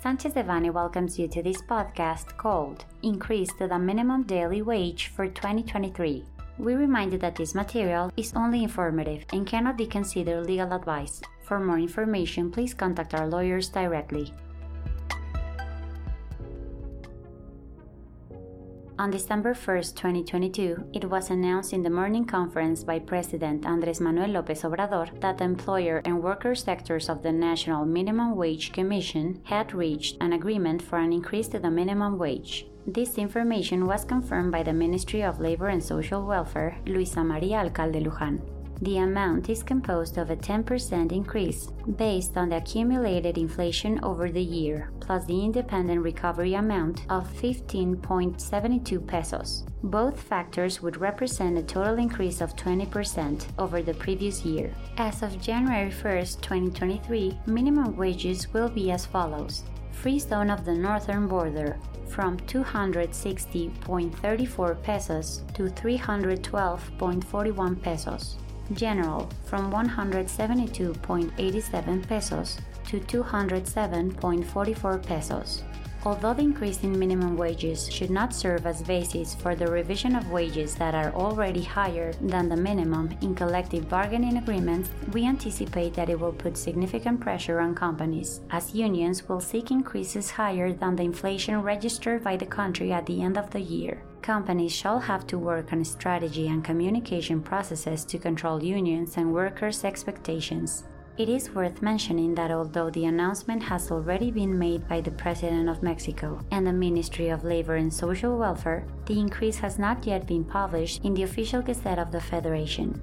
Sanchez Devanny welcomes you to this podcast called Increase to the Minimum Daily Wage for 2023. We remind you that this material is only informative and cannot be considered legal advice. For more information, please contact our lawyers directly. On December 1, 2022, it was announced in the morning conference by President Andrés Manuel López Obrador that the employer and worker sectors of the National Minimum Wage Commission had reached an agreement for an increase to the minimum wage. This information was confirmed by the Ministry of Labor and Social Welfare, Luisa María Alcalde Luján. The amount is composed of a 10% increase based on the accumulated inflation over the year, plus the independent recovery amount of 15.72 pesos. Both factors would represent a total increase of 20% over the previous year. As of January 1, 2023, minimum wages will be as follows. Free zone of the northern border from 260.34 pesos to 312.41 pesos. General from 172.87 pesos to 207.44 pesos. Although the increase in minimum wages should not serve as basis for the revision of wages that are already higher than the minimum in collective bargaining agreements, we anticipate that it will put significant pressure on companies, as unions will seek increases higher than the inflation registered by the country at the end of the year. Companies shall have to work on strategy and communication processes to control unions and workers' expectations. It is worth mentioning that although the announcement has already been made by the President of Mexico and the Ministry of Labor and Social Welfare, the increase has not yet been published in the official Gazette of the Federation.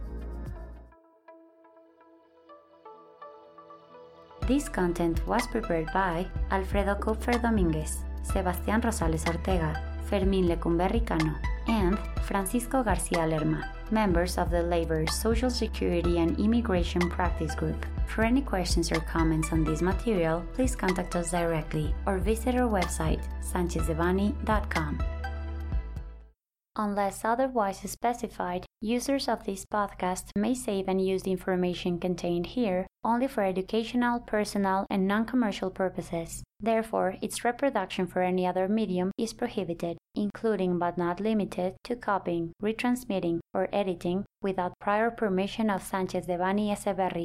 This content was prepared by Alfredo Kupfer Dominguez, Sebastián Rosales Ortega, Fermín Lecumberri Cano, and Francisco Garcia Lerma, members of the Labor, Social Security, and Immigration Practice Group. For any questions or comments on this material, please contact us directly or visit our website, sanchezdevanny.com. Unless otherwise specified, users of this podcast may save and use the information contained here only for educational, personal, and non commercial purposes. Therefore, its reproduction for any other medium is prohibited, including but not limited to copying, retransmitting, or editing without prior permission of Sanchez Devanny Eseverri,